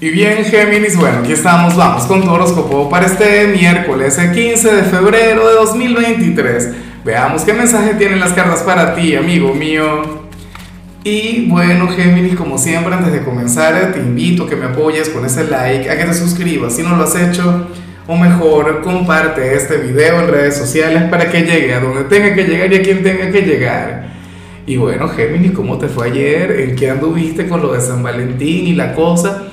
Y bien, Géminis, bueno, aquí estamos, vamos con tu horóscopo para este miércoles, el 15 de febrero de 2023. Veamos qué mensaje tienen las cartas para ti, amigo mío. Y bueno, Géminis, como siempre, antes de comenzar, te invito a que me apoyes con ese like, a que te suscribas si no lo has hecho, o mejor, comparte este video en redes sociales para que llegue a donde tenga que llegar y a quien tenga que llegar. Y bueno, Géminis, ¿cómo te fue ayer? ¿En qué anduviste con lo de San Valentín y la cosa?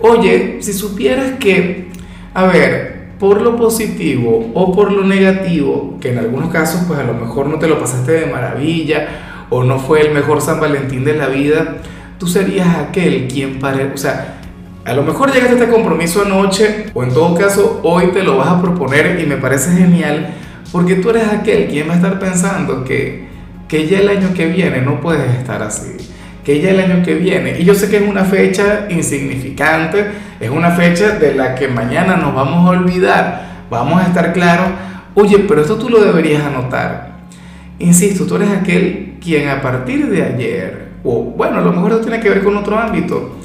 Oye, si supieras que, a ver, por lo positivo o por lo negativo, que en algunos casos pues a lo mejor no te lo pasaste de maravilla o no fue el mejor San Valentín de la vida, tú serías aquel quien para, o sea, a lo mejor llegaste a este compromiso anoche o en todo caso hoy te lo vas a proponer y me parece genial porque tú eres aquel quien va a estar pensando que, que ya el año que viene no puedes estar así que ya el año que viene. Y yo sé que es una fecha insignificante, es una fecha de la que mañana nos vamos a olvidar, vamos a estar claros, oye, pero esto tú lo deberías anotar. Insisto, tú eres aquel quien a partir de ayer, o bueno, a lo mejor esto tiene que ver con otro ámbito,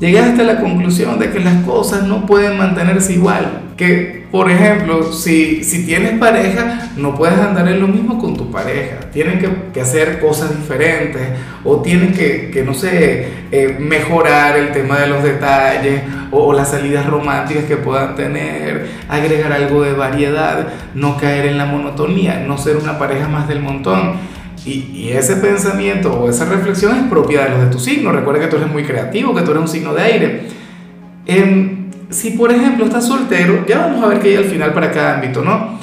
llegaste a la conclusión de que las cosas no pueden mantenerse igual. Que, por ejemplo, si, si tienes pareja, no puedes andar en lo mismo con tu pareja. Tienen que, que hacer cosas diferentes o tienen que, que no sé, eh, mejorar el tema de los detalles o, las salidas románticas que puedan tener, agregar algo de variedad, no caer en la monotonía, no ser una pareja más del montón. Y, ese pensamiento o esa reflexión es propia de los de tu signo. Recuerda que tú eres muy creativo, que tú eres un signo de aire. Em, si por ejemplo estás soltero, ya vamos a ver qué hay al final para cada ámbito, ¿no?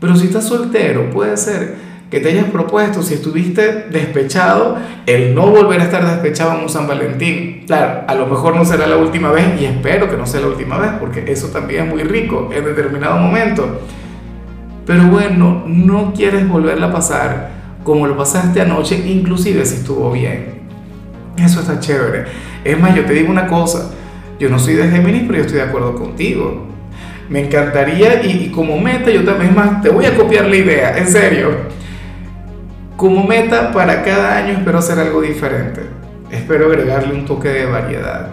Pero si estás soltero, puede ser que te hayas propuesto, si estuviste despechado, el no volver a estar despechado en un San Valentín. Claro, a lo mejor no será la última vez y espero que no sea la última vez, porque eso también es muy rico en determinado momento. Pero bueno, no quieres volverla a pasar como lo pasaste anoche, inclusive si estuvo bien. Eso está chévere. Es más, yo te digo una cosa, yo no soy de Géminis, pero yo estoy de acuerdo contigo. Me encantaría, y, como meta, yo también más, te voy a copiar la idea, en serio. Como meta para cada año espero hacer algo diferente. Espero agregarle un toque de variedad.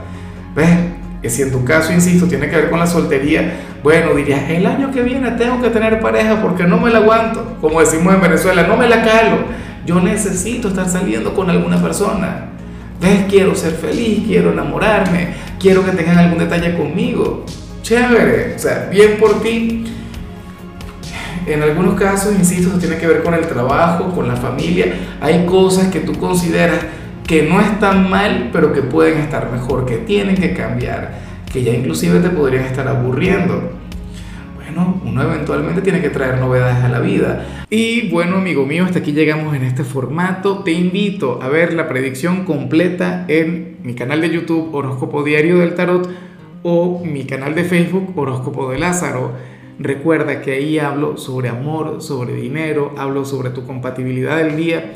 ¿Ves? Que si en tu caso, insisto, tiene que ver con la soltería, bueno, dirías, el año que viene tengo que tener pareja porque no me la aguanto. Como decimos en Venezuela, no me la calo. Yo necesito estar saliendo con alguna persona. ¿Ves? Quiero ser feliz, quiero enamorarme, quiero que tengan algún detalle conmigo. Chévere, o sea, bien por ti. En algunos casos, insisto, eso tiene que ver con el trabajo, con la familia. Hay cosas que tú consideras que no están mal, pero que pueden estar mejor, que tienen que cambiar, que ya inclusive te podrían estar aburriendo. Bueno, uno eventualmente tiene que traer novedades a la vida. Y bueno, amigo mío, hasta aquí llegamos en este formato. Te invito a ver la predicción completa en mi canal de YouTube Horóscopo Diario del Tarot o mi canal de Facebook Horóscopo de Lázaro. Recuerda que ahí hablo sobre amor, sobre dinero, hablo sobre tu compatibilidad del día